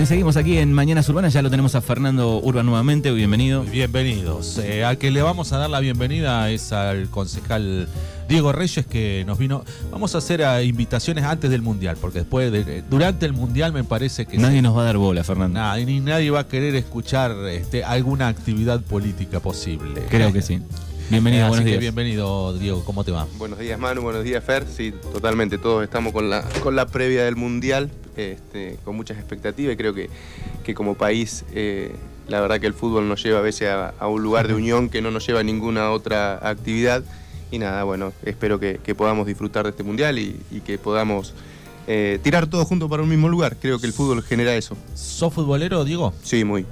Bueno, y seguimos aquí en Mañanas Urbanas, ya lo tenemos a Fernando Urban nuevamente, bienvenido. Bienvenidos. Eh, a que le vamos a dar la bienvenida es al concejal Diego Reyes que nos vino. Vamos a hacer a invitaciones antes del Mundial, porque después, de- durante el Mundial me parece que... Nadie se- nos va a dar bola, Fernando. Nada, y ni nadie va a querer escuchar este, alguna actividad política posible. Creo que sí. Bienvenido, Así buenos que días. bienvenido, Diego, ¿cómo te va? Buenos días Manu, buenos días Fer, sí, totalmente, todos estamos con la, con la previa del Mundial, este, con muchas expectativas. Y creo que, que como país eh, la verdad que el fútbol nos lleva a veces a, a un lugar de unión que no nos lleva a ninguna otra actividad. Y nada, bueno, espero que, que podamos disfrutar de este Mundial y, y que podamos eh, tirar todos juntos para un mismo lugar, creo que el fútbol genera eso, ¿Sos futbolero, Diego? sí, muy,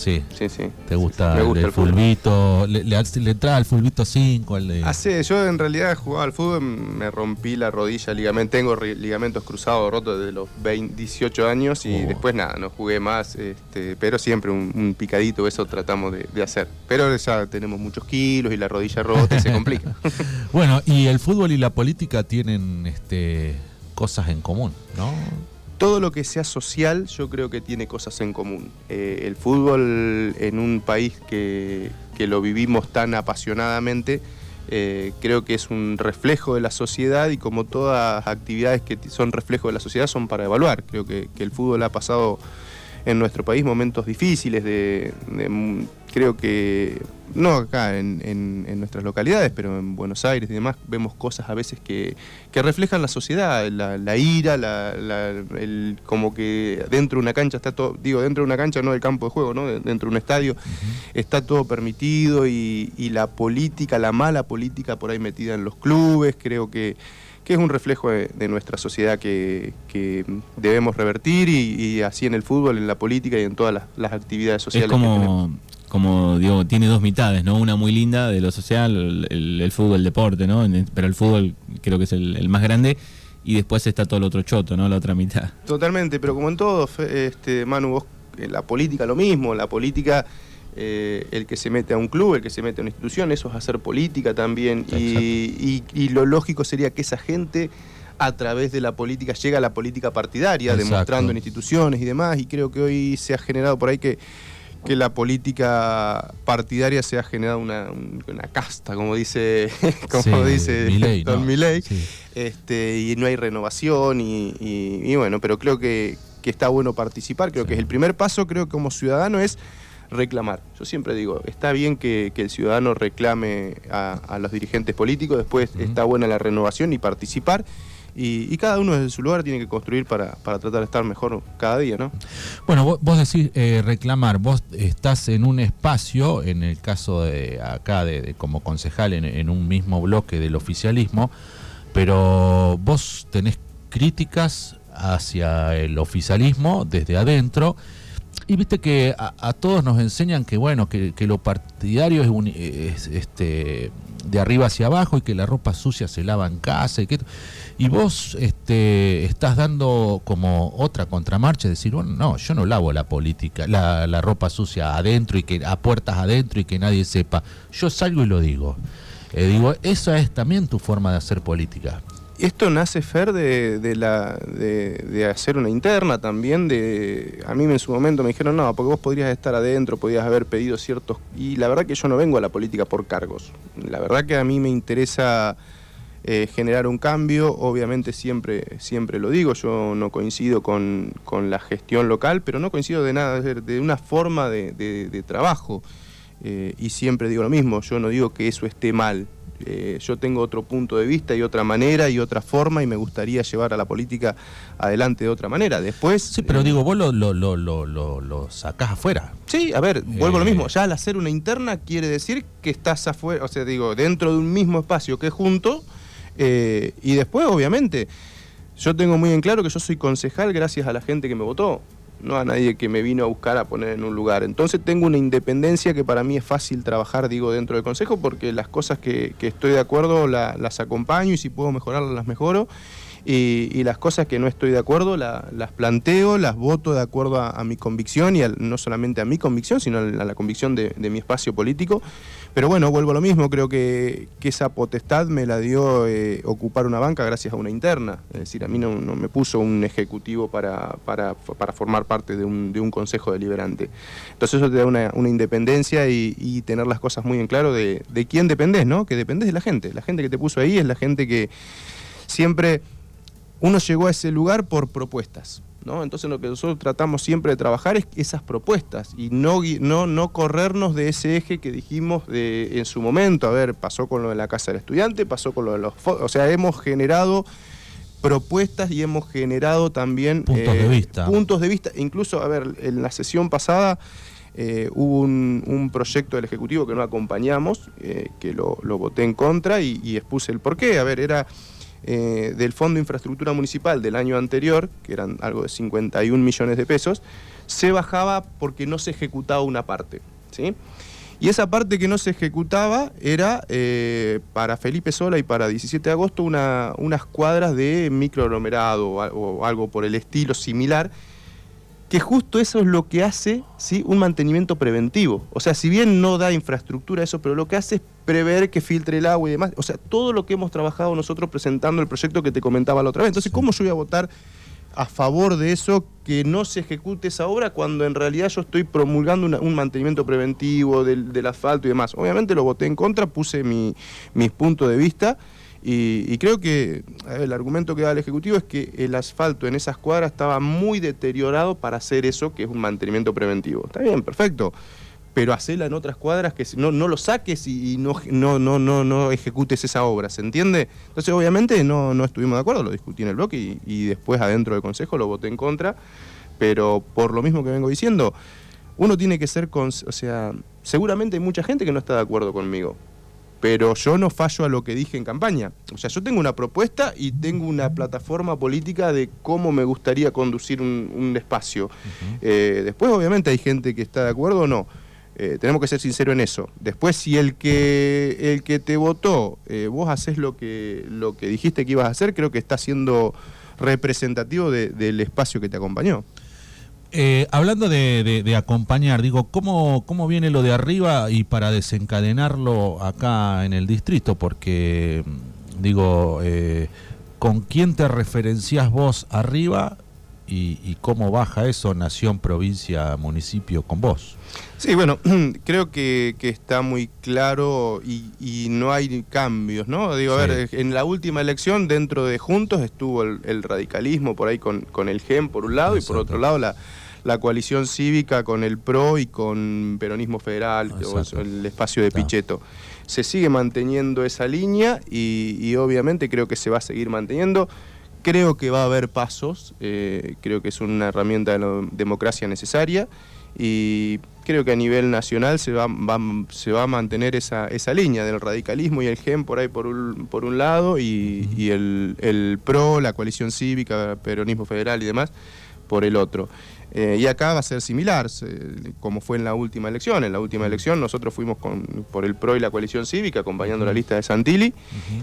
Sí. sí, sí. ¿Te gusta, Me gusta el, el fulbito? ¿Le, le, le entraba al fulbito 5? El de... Hace, yo en realidad jugaba al fútbol, me rompí la rodilla, ligamento, tengo ligamentos cruzados rotos desde los 20, 18 años y Oh. después nada, no jugué más, este, pero siempre un, un picadito, eso tratamos de, de hacer. Pero ya tenemos muchos kilos y la rodilla rota y se complica. Bueno, y el fútbol y la política tienen este, cosas en común, ¿no? Todo lo que sea social yo creo que tiene cosas en común. Eh, el fútbol en un país que, que lo vivimos tan apasionadamente, eh, creo que es un reflejo de la sociedad y como todas actividades que son reflejo de la sociedad son para evaluar. Creo que, que el fútbol ha pasado en nuestro país momentos difíciles de, de m- creo que no acá en, en- en nuestras localidades pero en Buenos Aires y demás vemos cosas a veces que, que reflejan la sociedad la, la ira la, la- el- como que dentro de una cancha está todo digo dentro de una cancha no del campo de juego no De- dentro de un estadio está todo permitido y, y la política la mala política por ahí metida en los clubes creo que que es un reflejo de, de nuestra sociedad que, que debemos revertir y, y así en el fútbol, en la política y en todas las, las actividades Es sociales. que tenemos. como, como digo, tiene dos mitades, ¿no? Una muy linda de lo social, el, fútbol, el deporte, ¿no? Pero el fútbol creo que es el, el más grande y después está todo el otro choto, ¿no? La otra mitad. Totalmente, pero como en todo, este, Manu, vos, la política lo mismo, la política, eh, el que se mete a un club, el que se mete a una institución, eso es hacer política también. Y, y- y lo lógico sería que esa gente a través de la política llega a la política partidaria, Exacto. demostrando en instituciones y demás, y creo que hoy se ha generado por ahí que que la política partidaria se ha generado una, un- una casta, como dice, como Sí, dice Milei, Don ¿no? Sí. este, y no hay renovación y, y- y bueno, pero creo que, que está bueno participar, creo Sí. que es el primer paso, creo que como ciudadano es reclamar. Yo siempre digo, está bien que, que el ciudadano reclame a, a los dirigentes políticos, después está buena la renovación y participar. Y, y cada uno desde su lugar tiene que construir para, para tratar de estar mejor cada día, ¿no? Bueno, vos, vos decís eh, reclamar, vos estás en un espacio, en el caso de acá, de, de como concejal, en, en un mismo bloque del oficialismo, pero vos tenés críticas hacia el oficialismo desde adentro. Y viste que a, a todos nos enseñan que bueno, que, que lo partidario es, es, este de arriba hacia abajo y que la ropa sucia se lava en casa y que y vos este estás dando como otra contramarcha, decir, bueno, no, yo no lavo la política, la, la ropa sucia adentro y que a puertas adentro y que nadie sepa. Yo salgo y lo digo. Eh, digo, esa es también tu forma de hacer política. Esto nace, Fer, de, de la, de, de hacer una interna también. De, a mí en su momento me dijeron, no, porque vos podrías estar adentro, podrías haber pedido ciertos... Y la verdad que yo no vengo a la política por cargos. La verdad que a mí me interesa eh, generar un cambio. Obviamente siempre, siempre lo digo, yo no coincido con, con la gestión local, pero no coincido de nada, de, una forma de trabajo. Eh, y siempre digo lo mismo, yo no digo que eso esté mal. Eh, yo tengo otro punto de vista y otra manera y otra forma y me gustaría llevar a la política adelante de otra manera. Después... Sí, pero eh, digo, vos lo, lo, lo, lo, lo, sacás afuera. Sí, a ver, vuelvo a lo mismo. Ya al hacer una interna quiere decir que estás afuera, o sea, digo, dentro de un mismo espacio que junto. y después, obviamente, yo tengo muy en claro que yo soy concejal gracias a la gente que me votó, no a nadie que me vino a buscar a poner en un lugar. Entonces tengo una independencia que para mí es fácil trabajar, digo, dentro del consejo, porque las cosas que, estoy de acuerdo la- las acompaño y si puedo mejorarlas las mejoro. Y, las cosas que no estoy de acuerdo las planteo, las voto de acuerdo a, mi convicción y no solamente a mi convicción, sino a la, convicción de, mi espacio político. Pero bueno, vuelvo a lo mismo, creo que, esa potestad me la dio eh, ocupar una banca gracias a una interna. Es decir, a mí no, me puso un ejecutivo para, para, formar parte de un, de un, consejo deliberante. Entonces eso te da una, independencia y, tener las cosas muy en claro de, de quién dependés, ¿no? Que dependés de la gente. La gente que te puso ahí es la gente que siempre uno llegó a ese lugar por propuestas. ¿no? Entonces lo que nosotros tratamos siempre de trabajar es esas propuestas y no, no, no corrernos de ese eje que dijimos de, en su momento. A ver, pasó con lo de la Casa del Estudiante, pasó con lo de los... O sea, hemos generado propuestas y hemos generado también... Puntos de eh, vista. Puntos de vista. Incluso, a ver, en la sesión pasada... Eh, hubo un, proyecto del Ejecutivo que no acompañamos, eh, que lo, voté en contra y, y expuse el porqué. A ver, era eh, del Fondo de Infraestructura Municipal del año anterior, que eran algo de 51 millones de pesos, se bajaba porque no se ejecutaba una parte. ¿sí? Y esa parte que no se ejecutaba era eh, para Felipe Sola y para 17 de agosto unas cuadras de microaglomerado o algo por el estilo similar que justo eso es lo que hace ¿sí? un mantenimiento preventivo. O sea, si bien no da infraestructura eso, pero lo que hace es prever que filtre el agua y demás. O sea, todo lo que hemos trabajado nosotros presentando el proyecto que te comentaba la otra vez. Entonces, ¿cómo yo voy a votar a favor de eso, que no se ejecute esa obra, cuando en realidad yo estoy promulgando un mantenimiento preventivo del, asfalto y demás? Obviamente lo voté en contra, puse mi, mis puntos de vista. Y, creo que el argumento que da el Ejecutivo es que el asfalto en esas cuadras estaba muy deteriorado para hacer eso, que es un mantenimiento preventivo. Está bien, perfecto. Pero hacela en otras cuadras que no, no lo saques y, no, no, no, no, no ejecutes esa obra, ¿se entiende? Entonces, obviamente, no, no estuvimos de acuerdo, lo discutí en el bloque y, y después adentro del Consejo lo voté en contra. Pero por lo mismo que vengo diciendo, uno tiene que ser, con, o sea, seguramente hay mucha gente que no está de acuerdo conmigo, pero yo no fallo a lo que dije en campaña. O sea, yo tengo una propuesta y tengo una plataforma política de cómo me gustaría conducir un, espacio. Eh, después, obviamente, hay gente que está de acuerdo o no. Eh, tenemos que ser sinceros en eso. Después, si el que, el que te votó, eh, vos haces lo que, lo que dijiste que ibas a hacer, creo que está siendo representativo del espacio que te acompañó. Eh, hablando de, acompañar, digo, ¿cómo, ¿cómo viene lo de arriba y para desencadenarlo acá en el distrito? Porque, digo, eh, ¿con quién te referencias vos arriba y, cómo baja eso nación, provincia, municipio con vos? Sí, bueno, creo que, está muy claro y, no hay cambios, ¿no? Digo, a ver, en la última elección dentro de Juntos estuvo el, radicalismo por ahí con, con, el GEM por un lado y por otro lado la la coalición cívica con el PRO y con Peronismo Federal, el espacio de Pichetto. Se sigue manteniendo esa línea y, obviamente creo que se va a seguir manteniendo. Creo que va a haber pasos, eh, creo que es una herramienta de la democracia necesaria y creo que a nivel nacional se va, se va a mantener esa, esa, línea del radicalismo y el GEM por ahí por un, por un lado y, y el, el, PRO, la coalición cívica, peronismo federal y demás por el otro. Eh, y acá va a ser similar, como fue en la última elección. En la última elección nosotros fuimos con, por el PRO y la coalición cívica acompañando la lista de Santilli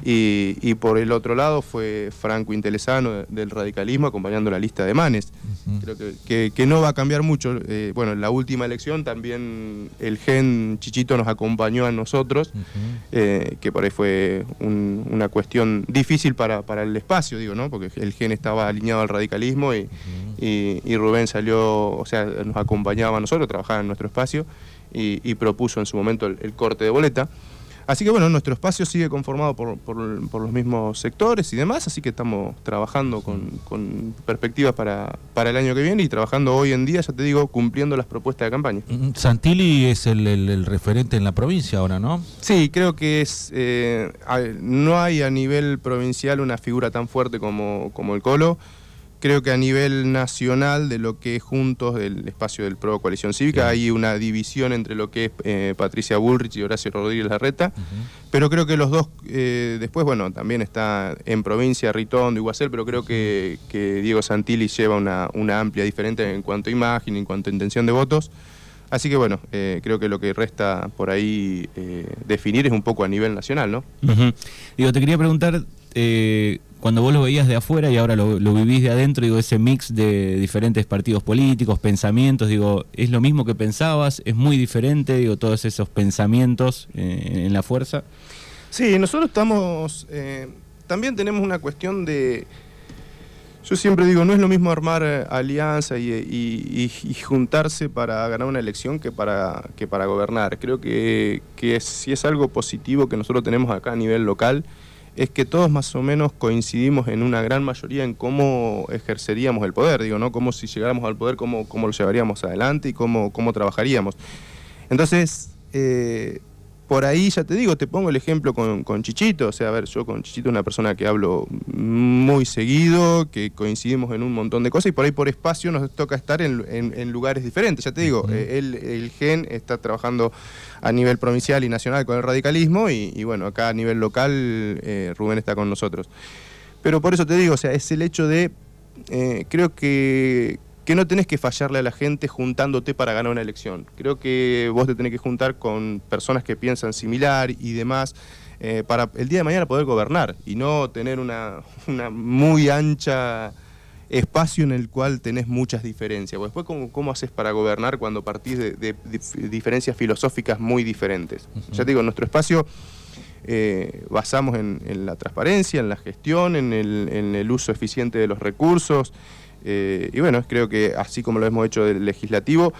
y, por el otro lado fue Franco Intelesano del radicalismo acompañando la lista de Manes. Creo que, que, no va a cambiar mucho. Eh, bueno, en la última elección también el gen Chichito nos acompañó a nosotros, eh, que por ahí fue una cuestión difícil para, para, el espacio, digo, ¿no? Porque el gen estaba alineado al radicalismo y, y Rubén salió o sea, nos acompañaba a nosotros, trabajaba en nuestro espacio y, propuso en su momento el, corte de boleta. Así que bueno, nuestro espacio sigue conformado por, los mismos sectores y demás, así que estamos trabajando con, perspectivas para, para, el año que viene y trabajando hoy en día, ya te digo, cumpliendo las propuestas de campaña. Santilli es el, referente en la provincia ahora, ¿no? Sí, creo que es eh, no hay a nivel provincial una figura tan fuerte como, como el Colo creo que a nivel nacional de lo que es juntos del espacio del PRO Coalición Cívica hay una división entre lo que es eh, Patricia Bullrich y Horacio Rodríguez Larreta, pero creo que los dos, eh, después, bueno, también está en provincia Ritondo, Iguacel, pero creo que, Diego Santilli lleva una, una amplia diferente en cuanto a imagen, en cuanto a intención de votos. Así que bueno, eh, creo que lo que resta por ahí definir es un poco a nivel nacional, ¿no? Digo, te quería preguntar, cuando vos lo veías de afuera y ahora lo, vivís de adentro, digo, ese mix de diferentes partidos políticos, pensamientos, digo, ¿es lo mismo que pensabas? ¿Es muy diferente, digo, todos esos pensamientos eh, en la fuerza? Sí, nosotros estamos, eh, también tenemos una cuestión de, yo siempre digo, no es lo mismo armar eh, alianza y, juntarse para ganar una elección que para, que para gobernar. Creo que, que si es algo positivo que nosotros tenemos acá a nivel local, es que todos más o menos coincidimos en una gran mayoría en cómo ejerceríamos el poder, digo, ¿no? Cómo si llegáramos al poder, cómo, cómo lo llevaríamos adelante y cómo, cómo trabajaríamos. Entonces, eh, por ahí ya te digo, te pongo el ejemplo con, con, Chichito, o sea, a ver, yo con Chichito una persona que hablo muy seguido, que coincidimos en un montón de cosas y por ahí por espacio nos toca estar en, lugares diferentes, ya te digo, eh, el GEN está trabajando a nivel provincial y nacional con el radicalismo y, bueno, acá a nivel local eh, Rubén está con nosotros. Pero por eso te digo, o sea, es el hecho de, eh, creo que, que no tenés que fallarle a la gente juntándote para ganar una elección. Creo que vos te tenés que juntar con personas que piensan similar y demás eh, para el día de mañana poder gobernar y no tener una, una muy ancha espacio en el cual tenés muchas diferencias. Después, ¿cómo, cómo haces para gobernar cuando partís de, diferencias filosóficas muy diferentes? Ya te digo, nuestro espacio eh, basamos en, la transparencia, en la gestión, en el uso eficiente de los recursos, eh, y bueno, creo que así como lo hemos hecho del legislativo,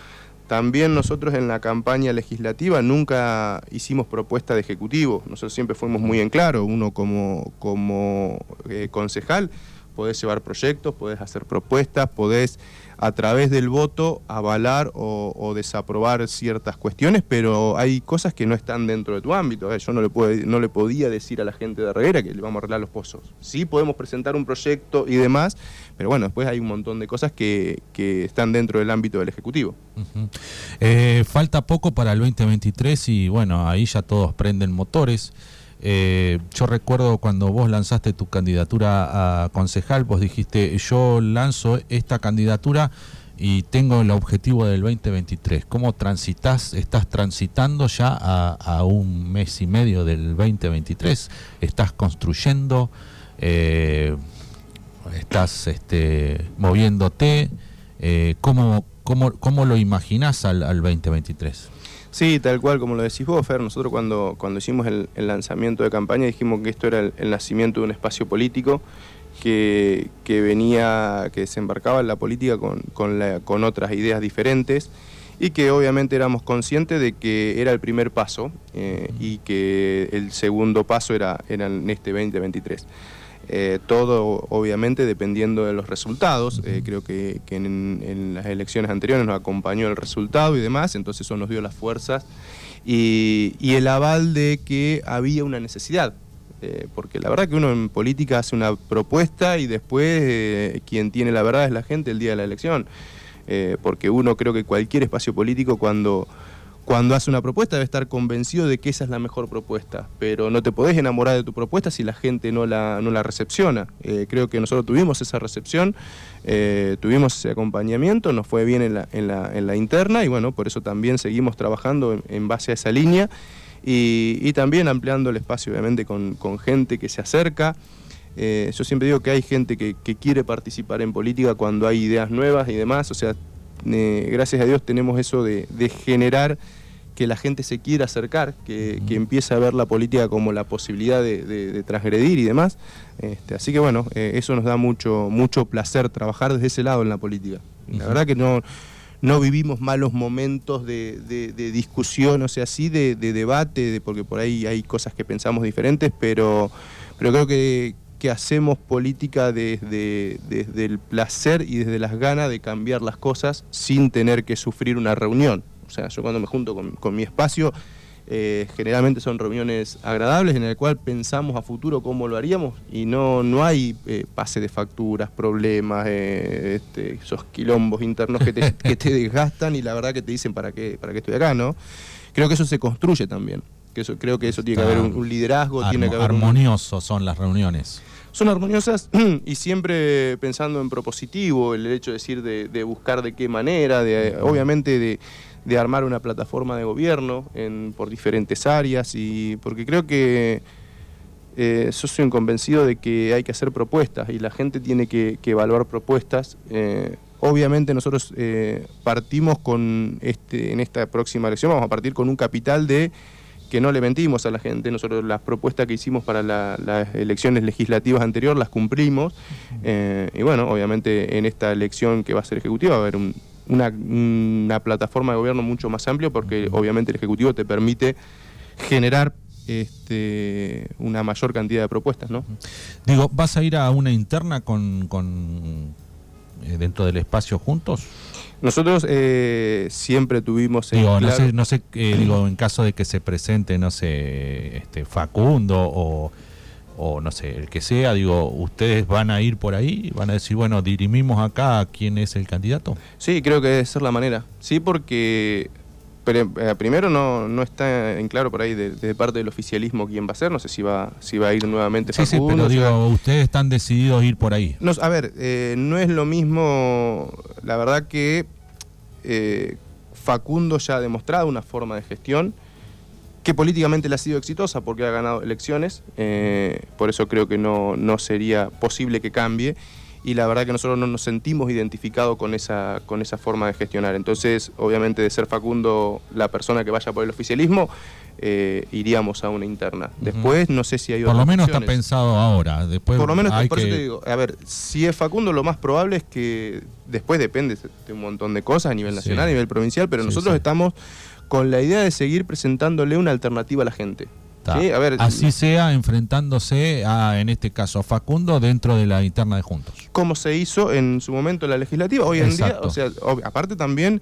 también nosotros en la campaña legislativa nunca hicimos propuesta de ejecutivo, nosotros siempre fuimos muy en claro, uno como, como eh, concejal podés llevar proyectos, podés hacer propuestas, podés a través del voto avalar o, desaprobar ciertas cuestiones, pero hay cosas que no están dentro de tu ámbito. ¿eh? Yo no le, no le podía decir a la gente de Reguera que le vamos a arreglar los pozos. Sí podemos presentar un proyecto y demás, pero bueno, después hay un montón de cosas que, están dentro del ámbito del Ejecutivo. Eh, falta poco para el 2023 y bueno, ahí ya todos prenden motores. Eh, yo recuerdo cuando vos lanzaste tu candidatura a concejal, vos dijiste, yo lanzo esta candidatura y tengo el objetivo del 2023. ¿Cómo transitas? ¿Estás transitando ya a, un mes y medio del 2023? ¿Estás construyendo? Eh, ¿Estás este, moviéndote? Eh, ¿cómo, cómo, lo imaginás al, al 2023? Sí, tal cual como lo decís vos, Fer. Nosotros cuando, cuando hicimos el, lanzamiento de campaña dijimos que esto era el, nacimiento de un espacio político que, venía, que desembarcaba en la política con, con, otras ideas diferentes y que obviamente éramos conscientes de que era el primer paso eh, y que el segundo paso era, era en este 2023. Eh, todo obviamente dependiendo de los resultados. Eh, creo que, en, las elecciones anteriores nos acompañó el resultado y demás, entonces eso nos dio las fuerzas y, el aval de que había una necesidad. Eh, porque la verdad que uno en política hace una propuesta y después quien tiene la verdad es la gente el día de la elección. porque uno creo que cualquier espacio político cuando cuando hace una propuesta debe estar convencido de que esa es la mejor propuesta, pero no te podés enamorar de tu propuesta si la gente no la, no la recepciona. Eh, creo que nosotros tuvimos esa recepción, eh, tuvimos ese acompañamiento, nos fue bien en la, en la, en la interna y bueno, por eso también seguimos trabajando en, base a esa línea y, también ampliando el espacio obviamente con, gente que se acerca. Eh, yo siempre digo que hay gente que, quiere participar en política cuando hay ideas nuevas y demás, o sea, gracias a Dios tenemos eso de, de generar que la gente se quiera acercar, que, que empiece a ver la política como la posibilidad de, transgredir y demás. Este, así que bueno, eh, eso nos da mucho, mucho placer trabajar desde ese lado en la política. La verdad que no, no vivimos malos momentos de, discusión, o sea, sí de, debate, porque por ahí hay cosas que pensamos diferentes, pero, pero creo que, que hacemos política desde, desde el placer y desde las ganas de cambiar las cosas sin tener que sufrir una reunión. O sea, yo cuando me junto con, mi espacio, eh, generalmente son reuniones agradables en el cual pensamos a futuro cómo lo haríamos y no, no hay eh, pase de facturas, problemas, eh, este, esos quilombos internos que te, que desgastan y la verdad que te dicen para qué, para qué estoy acá, ¿no? Creo que eso se construye también. Que eso, creo que eso tiene que haber un, liderazgo, tiene que haber armoniosos son las reuniones son armoniosas y siempre pensando en propositivo, el hecho de decir de, de buscar de qué manera, de, obviamente de, de armar una plataforma de gobierno en, por diferentes áreas y porque creo que eh, yo soy un convencido de que hay que hacer propuestas y la gente tiene que, evaluar propuestas. Eh, obviamente nosotros eh, partimos con, este, en esta próxima elección, vamos a partir con un capital de que no le mentimos a la gente. Nosotros las propuestas que hicimos para las elecciones legislativas anteriores las cumplimos. y bueno, obviamente en esta elección que va a ser ejecutiva va a haber una, una plataforma de gobierno mucho más amplia porque obviamente el Ejecutivo te permite generar este, una mayor cantidad de propuestas, ¿no? Digo, ¿vas a ir a una interna con, con eh, dentro del espacio juntos? Nosotros eh, siempre tuvimos... Digo, no sé, no sé eh, digo, en caso de que se presente, no sé, este, Facundo o, o no sé, el que sea, digo, ¿ustedes van a ir por ahí? ¿Van a decir, bueno, dirimimos acá quién es el candidato? Sí, creo que debe ser la manera. Sí, porque pero, eh, primero no, no está en claro por ahí de, parte del oficialismo quién va a ser, no sé si va, si va a ir nuevamente sí, Sí, pero digo, ustedes están decididos a ir por ahí. No, a ver, eh, no es lo mismo, la verdad que eh, Facundo ya ha demostrado una forma de gestión que políticamente le ha sido exitosa porque ha ganado elecciones, por eso creo que no, no sería posible que cambie y la verdad que nosotros no nos sentimos identificados con esa, con esa forma de gestionar. Entonces, obviamente, de ser Facundo la persona que vaya por el oficialismo, eh, iríamos a una interna. Después, no sé si hay Por lo menos está pensado ahora. Después por lo menos, por eso te digo, a ver, si es Facundo, lo más probable es que después depende de un montón de cosas a nivel nacional, a nivel provincial, pero nosotros estamos con la idea de seguir presentándole una alternativa a la gente. Así sea enfrentándose a, en este caso, a Facundo dentro de la interna de Juntos. Como se hizo en su momento en la legislativa, hoy en día, o sea, aparte también,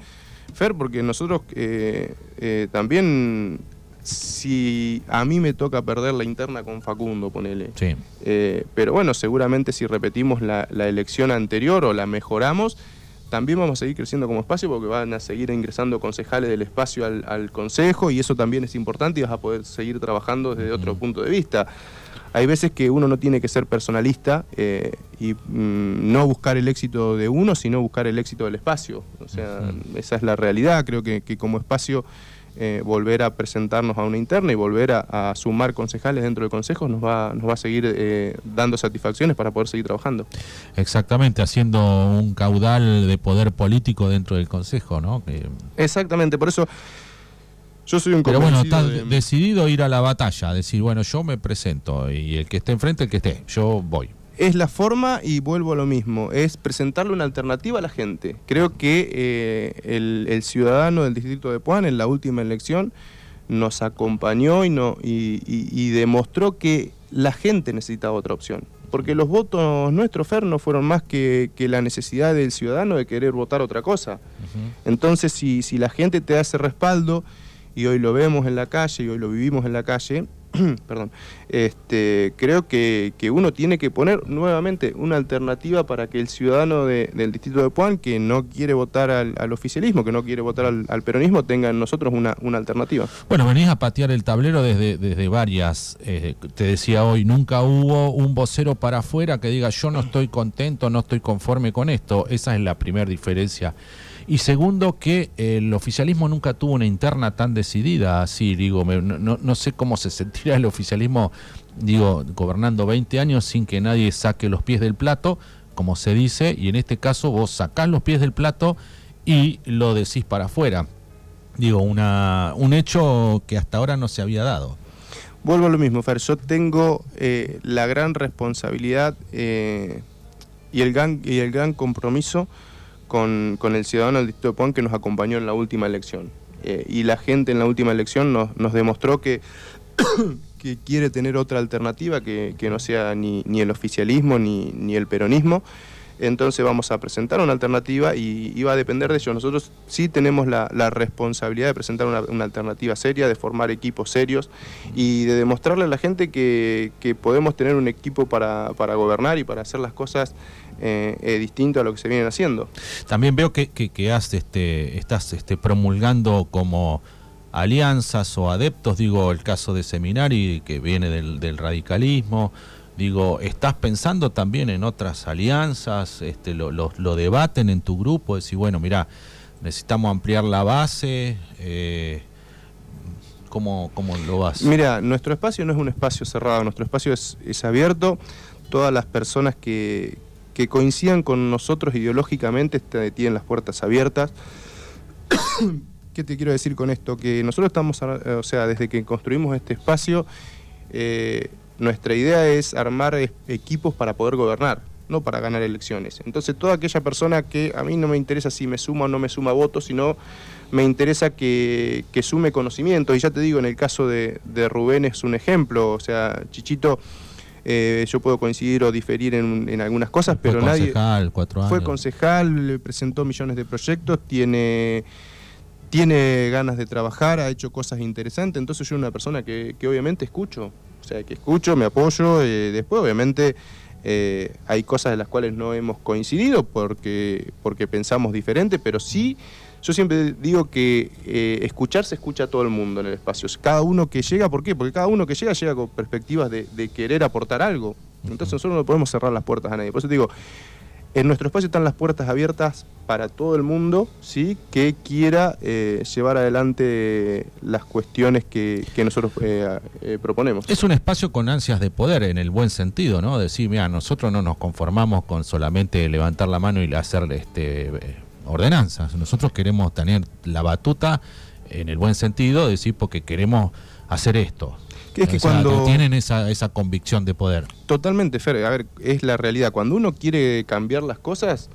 Fer, porque nosotros eh, eh, también, si a mí me toca perder la interna con Facundo, ponele. Sí. Eh, pero bueno, seguramente si repetimos la, la elección anterior o la mejoramos, también vamos a seguir creciendo como espacio porque van a seguir ingresando concejales del espacio al, consejo y eso también es importante y vas a poder seguir trabajando desde otro punto de vista. Hay veces que uno no tiene que ser personalista eh, y mm, no buscar el éxito de uno, sino buscar el éxito del espacio. O sea, esa es la realidad. Creo que, que como espacio eh, volver a presentarnos a una interna y volver a, sumar concejales dentro del consejo nos va, nos va a seguir eh, dando satisfacciones para poder seguir trabajando. Exactamente, haciendo un caudal de poder político dentro del consejo, ¿no? Exactamente, por eso yo soy un Pero bueno, está decidido ir a la batalla, decir, bueno, yo me presento y el que esté enfrente, el que esté, yo voy es la forma y vuelvo a lo mismo, es presentarle una alternativa a la gente. Creo que eh, el, ciudadano del distrito de Puan en la última elección nos acompañó y, no, y, demostró que la gente necesitaba otra opción. Porque los votos nuestros, Fer, no fueron más que, la necesidad del ciudadano de querer votar otra cosa. Entonces, si, si la gente te hace respaldo, y hoy lo vemos en la calle, y hoy lo vivimos en la calle, perdón, este, creo que, uno tiene que poner nuevamente una alternativa para que el ciudadano del distrito de Puan, que no quiere votar al, oficialismo, que no quiere votar al, peronismo, tenga en nosotros una, alternativa. Bueno, venís a patear el tablero desde, desde varias, eh, te decía hoy, nunca hubo un vocero para afuera que diga yo no estoy contento, no estoy conforme con esto, esa es la primera diferencia y segundo, que el oficialismo nunca tuvo una interna tan decidida así, digo, no, no sé cómo se sentirá el oficialismo, digo, gobernando 20 años sin que nadie saque los pies del plato, como se dice, y en este caso vos sacás los pies del plato y lo decís para afuera. Digo, una, un hecho que hasta ahora no se había dado. Vuelvo a lo mismo, Fer. Yo tengo eh, la gran responsabilidad eh, y, el gran, y el gran compromiso con, el ciudadano del distrito de Puan que nos acompañó en la última elección. Eh, y la gente en la última elección nos, nos demostró que, que quiere tener otra alternativa que, no sea ni, ni el oficialismo ni, ni el peronismo entonces vamos a presentar una alternativa y, va a depender de ello. Nosotros sí tenemos la, responsabilidad de presentar una, alternativa seria, de formar equipos serios y de demostrarle a la gente que, podemos tener un equipo para, gobernar y para hacer las cosas eh, eh, distinto a lo que se vienen haciendo. También veo que, este, estás este, promulgando como alianzas o adeptos, digo el caso de Seminari que viene del radicalismo, Digo, ¿estás pensando también en otras alianzas? Este, lo, lo, debaten en tu grupo? Decir, bueno, mira, necesitamos ampliar la base. Eh, ¿Cómo, cómo lo vas? Mira, nuestro espacio no es un espacio cerrado, nuestro espacio es, es abierto. Todas las personas que, que coincidan con nosotros ideológicamente tienen las puertas abiertas. ¿Qué te quiero decir con esto? Que nosotros estamos, o sea, desde que construimos este espacio, eh, nuestra idea es armar equipos para poder gobernar, no para ganar elecciones. Entonces, toda aquella persona que a mí no me interesa si me suma o no me suma votos, sino me interesa que, sume conocimiento. Y ya te digo, en el caso de, de Rubén es un ejemplo, o sea, Chichito eh, yo puedo coincidir o diferir en, algunas cosas, pero fue nadie... Concejal, cuatro años. Fue concejal, presentó millones de proyectos, tiene, tiene ganas de trabajar, ha hecho cosas interesantes, entonces yo una persona que, obviamente escucho, o sea, que escucho, me apoyo, eh, después obviamente... Eh, hay cosas de las cuales no hemos coincidido porque, porque pensamos diferente, pero sí yo siempre digo que eh, escuchar se escucha a todo el mundo en el espacio. Cada uno que llega, ¿por qué? Porque cada uno que llega llega con perspectivas de, querer aportar algo. Entonces nosotros no podemos cerrar las puertas a nadie. Por eso te digo, en nuestro espacio están las puertas abiertas para todo el mundo, ¿sí? Que quiera eh, llevar adelante las cuestiones que, nosotros eh, proponemos. Es un espacio con ansias de poder, en el buen sentido, ¿no? Decir, mira, nosotros no nos conformamos con solamente levantar la mano y hacer este ordenanzas. Nosotros queremos tener la batuta en el buen sentido, decir, porque queremos hacer esto. Es que cuando tienen esa, esa convicción de poder. Totalmente, Fer. A ver, es la realidad. Cuando uno quiere cambiar las cosas,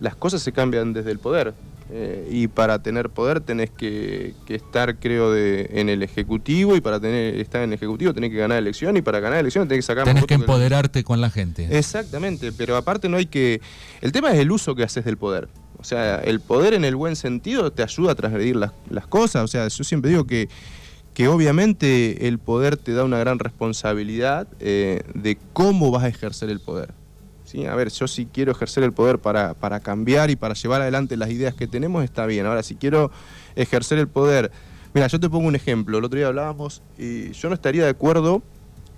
las cosas se cambian desde el poder. Eh, y para tener poder tenés que, estar, creo, de, en el Ejecutivo y para tener estar en el Ejecutivo tenés que ganar elección y para ganar elección tenés que sacar Tenés que empoderarte con la gente. Exactamente, pero aparte no hay que... El tema es el uso que haces del poder. O sea, el poder en el buen sentido te ayuda a transgredir las, cosas. O sea, yo siempre digo que, que obviamente el poder te da una gran responsabilidad eh, de cómo vas a ejercer el poder. ¿Sí? A ver, yo si quiero ejercer el poder para, para cambiar y para llevar adelante las ideas que tenemos, está bien. Ahora, si quiero ejercer el poder... Mira, yo te pongo un ejemplo. El otro día hablábamos y yo no estaría de acuerdo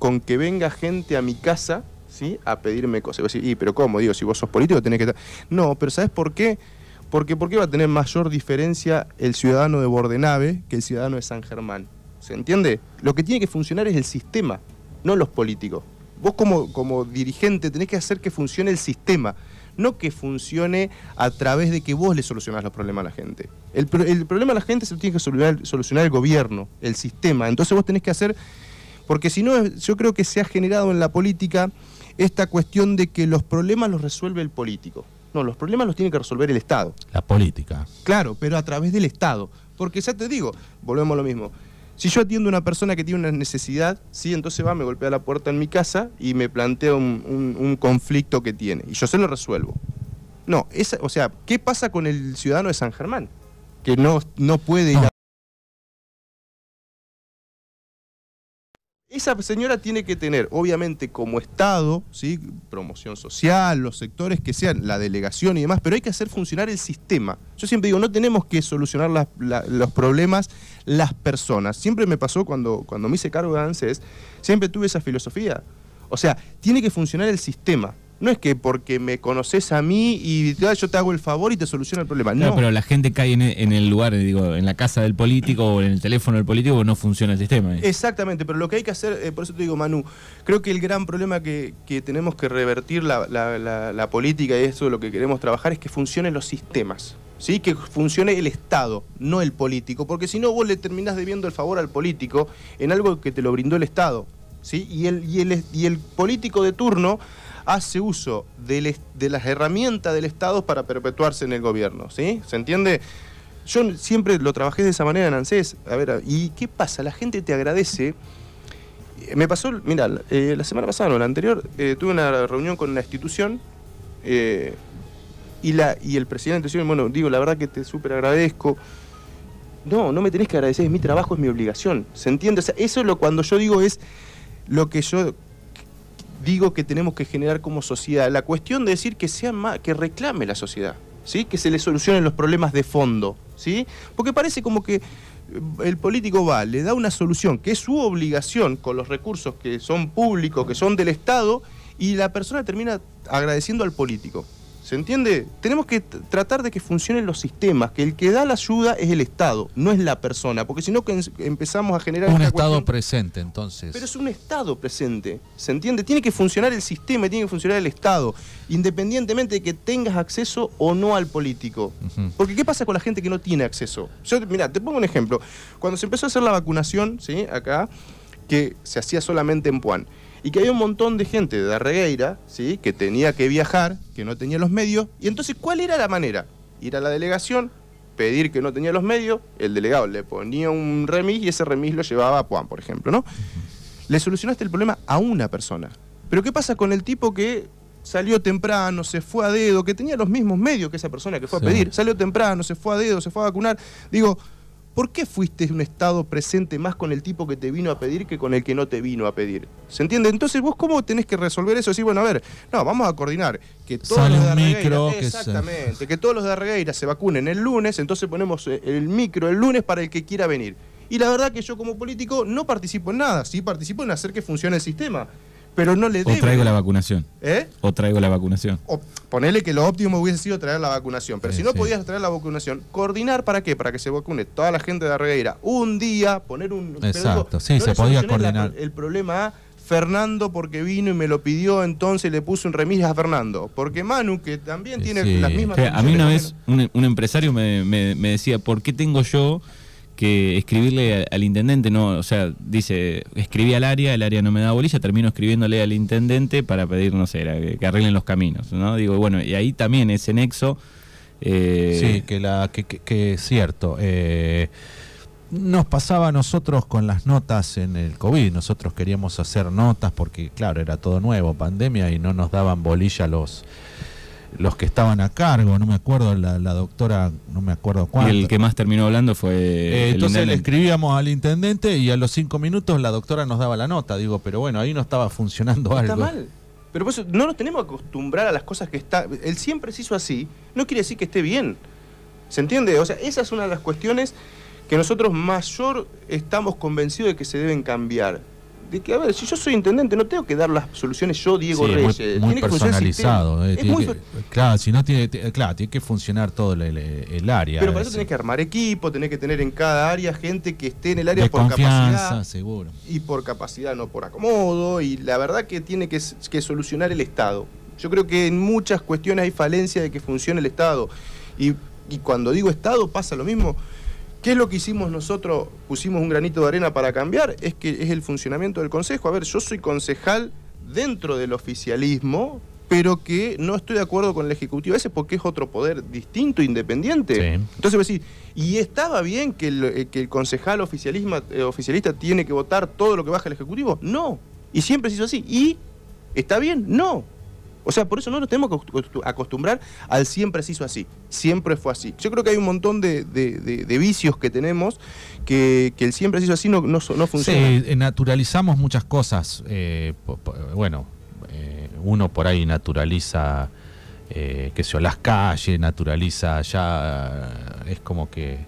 con que venga gente a mi casa a pedirme cosas. Y y pero ¿cómo? Digo, si vos sos político tenés que. No, pero ¿sabes por qué? Porque ¿por qué va a tener mayor diferencia el ciudadano de Bordenave que el ciudadano de San Germán? ¿Se entiende? Lo que tiene que funcionar es el sistema, no los políticos. Vos como, como dirigente tenés que hacer que funcione el sistema, no que funcione a través de que vos le solucionás los problemas a la gente. El, problema a la gente se lo tiene que solucionar, solucionar el gobierno, el sistema. Entonces vos tenés que hacer, porque si no, yo creo que se ha generado en la política esta cuestión de que los problemas los resuelve el político. No, los problemas los tiene que resolver el Estado. La política. Claro, pero a través del Estado. Porque ya te digo, volvemos a lo mismo. Si yo atiendo a una persona que tiene una necesidad, sí, entonces va, me golpea la puerta en mi casa y me plantea un, conflicto que tiene. Y yo se lo resuelvo. No, o sea, ¿qué pasa con el ciudadano de San Germán? Que no, no puede ir a Esa señora tiene que tener, obviamente, como Estado, ¿sí? promoción social, los sectores que sean, la delegación y demás, pero hay que hacer funcionar el sistema. Yo siempre digo, no tenemos que solucionar los problemas las personas. Siempre me pasó cuando, cuando me hice cargo de ANSES, siempre tuve esa filosofía. O sea, tiene que funcionar el sistema. No es que porque me conoces a mí y yo te hago el favor y te soluciono el problema. no, pero la gente cae en, el lugar, digo, en la casa del político o en el teléfono del político, no funciona el sistema. Exactamente, pero lo que hay que hacer, eh, por eso te digo, Manu, creo que el gran problema que, tenemos que revertir la, política y eso es lo que queremos trabajar es que funcionen los sistemas. ¿Sí? que funcione el Estado, no el político, porque si no vos le terminás debiendo el favor al político en algo que te lo brindó el Estado. ¿sí? Y, el, y, el, y el político de turno hace uso de, las herramientas del Estado para perpetuarse en el gobierno, ¿sí? ¿Se entiende? Yo siempre lo trabajé de esa manera en ANSES. A ver, ¿y qué pasa? La gente te agradece. Me pasó, mira, eh, la semana pasada, no, la anterior, eh, tuve una reunión con una institución eh, y, la, y el presidente bueno, digo, la verdad que te súper agradezco. No, no me tenés que agradecer, es mi trabajo, es mi obligación. ¿Se entiende? O sea, eso es lo cuando yo digo es lo que yo digo que tenemos que generar como sociedad. La cuestión de decir que sea más, que reclame la sociedad, ¿sí? Que se le solucionen los problemas de fondo, ¿sí? Porque parece como que eh, el político va, le da una solución que es su obligación con los recursos que son públicos, que son del Estado, y la persona termina agradeciendo al político. ¿Se entiende? Tenemos que tratar de que funcionen los sistemas, que el que da la ayuda es el Estado, no es la persona, porque si no empezamos a generar... Un Estado presente, entonces. Pero es un Estado presente, ¿se entiende? Tiene que funcionar el sistema, tiene que funcionar el Estado, independientemente de que tengas acceso o no al político. Porque ¿qué pasa con la gente que no tiene acceso? Yo, mira, te pongo un ejemplo. Cuando se empezó a hacer la vacunación, ¿sí? Acá, que se hacía solamente en Puan y que había un montón de gente de Darregueira, ¿sí? que tenía que viajar, que no tenía los medios, y entonces, ¿cuál era la manera? Ir a la delegación, pedir que no tenía los medios, el delegado le ponía un remis y ese remis lo llevaba a Juan, por ejemplo, ¿no? Le solucionaste el problema a una persona. Pero ¿qué pasa con el tipo que salió temprano, se fue a dedo, que tenía los mismos medios que esa persona que fue a pedir, salió temprano, se fue a dedo, se fue a vacunar? Digo, ¿Por qué fuiste un Estado presente más con el tipo que te vino a pedir que con el que no te vino a pedir? ¿Se entiende? Entonces, ¿vos cómo tenés que resolver eso? Decir, bueno, a ver, no, vamos a coordinar que todos los de Arregueira, exactamente, que, todos los de Arregueira se vacunen el lunes, entonces ponemos eh, el micro el lunes para el que quiera venir. Y la verdad que yo como político no participo en nada, sí participo en hacer que funcione el sistema pero no le debe. O traigo la vacunación. ¿Eh? O traigo la vacunación. O ponele que lo óptimo hubiese sido traer la vacunación. Pero si no podías traer la vacunación, coordinar para qué? Para que se vacune toda la gente de Arregueira. Un día, poner un. Exacto, sí, se podía coordinar. el problema a Fernando porque vino y me lo pidió, entonces le puse un remis a Fernando. Porque Manu, que también tiene las mismas. a mí una vez un, empresario me, me decía, ¿por qué tengo yo que escribirle al intendente, no, o sea, dice, escribí al área, el área no me da bolilla, termino escribiéndole al intendente para pedir, no sé, que, arreglen los caminos, ¿no? Digo, bueno, y ahí también ese nexo... Eh, sí, que, la, que, es cierto. Eh, nos pasaba a nosotros con las notas en el COVID, nosotros queríamos hacer notas porque, claro, era todo nuevo, pandemia, y no nos daban bolilla los los que estaban a cargo, no me acuerdo, la, doctora, no me acuerdo cuánto. Y el que más terminó hablando fue. Eh, entonces le escribíamos al intendente y a los cinco minutos la doctora nos daba la nota. Digo, pero bueno, ahí no estaba funcionando algo. Está mal. Pero pues no nos tenemos que acostumbrar a las cosas que está. Él siempre se hizo así, no quiere decir que esté bien. ¿Se entiende? O sea, esa es una de las cuestiones que nosotros mayor estamos convencidos de que se deben cambiar de que, a ver, si yo soy intendente, no tengo que dar las soluciones yo, Diego Reyes. Muy, personalizado. Eh, claro, si no tiene, claro, tiene que funcionar todo el, área. Pero para eso tenés que armar equipo, tenés que tener en cada área gente que esté en el área por capacidad. seguro. Y por capacidad, no por acomodo. Y la verdad que tiene que, que solucionar el Estado. Yo creo que en muchas cuestiones hay falencia de que funcione el Estado. Y, y cuando digo Estado pasa lo mismo ¿Qué es lo que hicimos nosotros? Pusimos un granito de arena para cambiar, es que es el funcionamiento del Consejo. A ver, yo soy concejal dentro del oficialismo, pero que no estoy de acuerdo con el Ejecutivo ese porque es otro poder distinto, independiente. Entonces, pues, sí, ¿y estaba bien que el, eh, que el concejal eh, oficialista tiene que votar todo lo que baja el Ejecutivo? No. Y siempre se hizo así. ¿Y está bien? No. O sea, por eso no nos tenemos que acostumbrar al siempre se hizo así. Siempre fue así. Yo creo que hay un montón de, vicios que tenemos que, el siempre se hizo así no, no, funciona. Sí, eh, naturalizamos muchas cosas. Eh, bueno, eh, uno por ahí naturaliza, que se las calles, naturaliza ya, es como que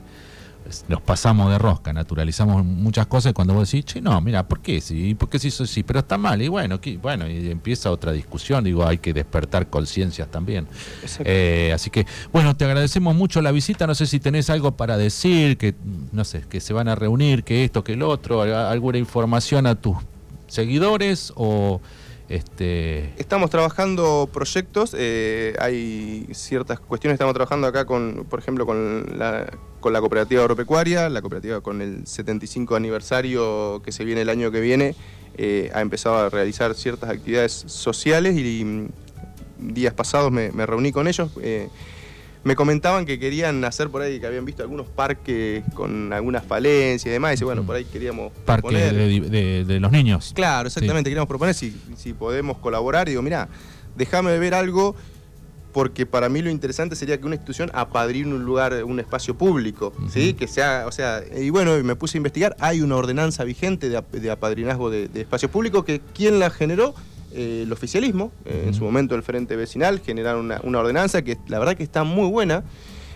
nos pasamos de rosca, naturalizamos muchas cosas y cuando vos decís, che, no, mira, ¿por qué sí? ¿Por qué se hizo así? Pero está mal, y bueno, bueno, y empieza otra discusión, digo, hay que despertar conciencias también. Eh, así que, bueno, te agradecemos mucho la visita, no sé si tenés algo para decir, que, no sé, que se van a reunir, que esto, que el otro, alguna información a tus seguidores o... Este... Estamos trabajando proyectos, eh, hay ciertas cuestiones, estamos trabajando acá con, por ejemplo, con la, con la cooperativa agropecuaria, la cooperativa con el 75 aniversario que se viene el año que viene, eh, ha empezado a realizar ciertas actividades sociales y, mm, días pasados me, reuní con ellos. Eh, me comentaban que querían hacer por ahí, que habían visto algunos parques con algunas falencias y demás, y bueno, por ahí queríamos Parque de, los niños. Claro, exactamente, queríamos proponer si, si podemos colaborar, y digo, mira, déjame ver algo, porque para mí lo interesante sería que una institución apadrine un lugar, un espacio público, ¿sí? Que sea, o sea, y bueno, me puse a investigar, hay una ordenanza vigente de, apadrinazgo de, de espacios públicos, que quien la generó eh, el oficialismo, eh, en su momento el Frente Vecinal, generaron una, ordenanza que la verdad que está muy buena.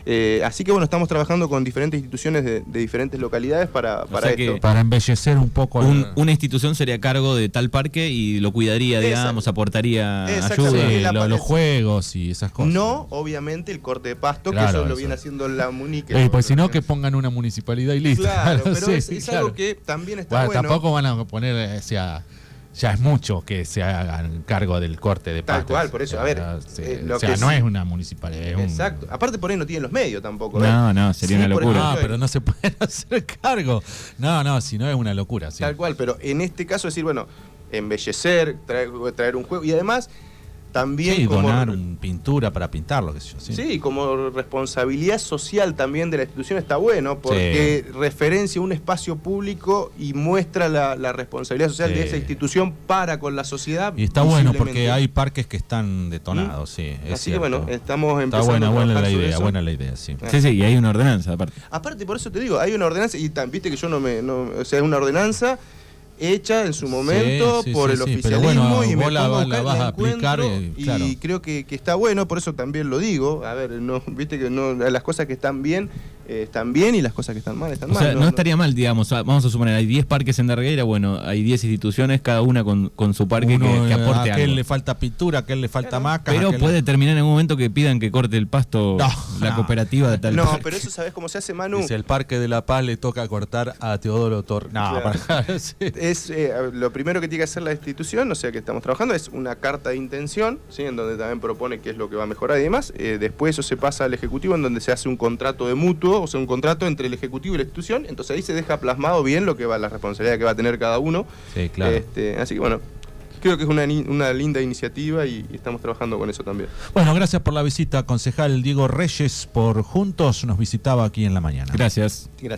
Eh, así que bueno, estamos trabajando con diferentes instituciones de, diferentes localidades para, para esto. para embellecer un poco. una institución sería cargo de tal parque y lo cuidaría, digamos, aportaría ayuda. los juegos y esas cosas. No, obviamente, el corte de pasto, que eso, lo viene haciendo la Munique. Eh, pues si no, que pongan una municipalidad y listo. Claro, pero es, algo que también está bueno. Tampoco van a poner, o sea ya es mucho que se hagan cargo del corte de Tal cual, por eso, a ver. Eh, o sea, no es una municipalidad. Exacto. Aparte, por ahí no tienen los medios tampoco. No, ¿eh? no, sería una locura. No, pero no se puede hacer cargo. No, no, si no es una locura. Tal cual, pero en este caso decir, bueno, embellecer, traer, traer un juego y además también sí, donar pintura para pintarlo, yo. Sí. sí. como responsabilidad social también de la institución está bueno, porque referencia un espacio público y muestra la, responsabilidad social de esa institución para con la sociedad. Y está bueno porque hay parques que están detonados, ¿Mm? sí. Así que bueno, estamos empezando está buena, buena la idea, buena la idea, sí. Sí, sí, y hay una ordenanza aparte. Aparte, por eso te digo, hay una ordenanza y viste que yo no me, no, o sea, es una ordenanza hecha en su momento por el oficialismo y me la, vas a aplicar eh, y, creo que, está bueno, por eso también lo digo. A ver, no, viste que no, las cosas que están bien eh, están bien y las cosas que están mal están mal. no, estaría mal, digamos, vamos a suponer, hay 10 parques en Dargueira, bueno, hay 10 instituciones, cada una con, su parque que, aporte a aquel le falta pintura, a aquel le falta maca. Pero puede terminar en un momento que pidan que corte el pasto la cooperativa de tal No, pero eso sabes cómo se hace, Manu. Dice, el Parque de la Paz le toca cortar a Teodoro Torres. No, es eh, lo primero que tiene que hacer la institución, o sea que estamos trabajando, es una carta de intención, ¿sí? en donde también propone qué es lo que va a mejorar y demás. Eh, después eso se pasa al Ejecutivo, en donde se hace un contrato de mutuo o sea, un contrato entre el Ejecutivo y la institución, entonces ahí se deja plasmado bien lo que va, la responsabilidad que va a tener cada uno. Sí, claro. Este, así que bueno, creo que es una, una linda iniciativa y, y, estamos trabajando con eso también. Bueno, gracias por la visita, concejal Diego Reyes, por Juntos nos visitaba aquí en la mañana. Gracias. Gracias.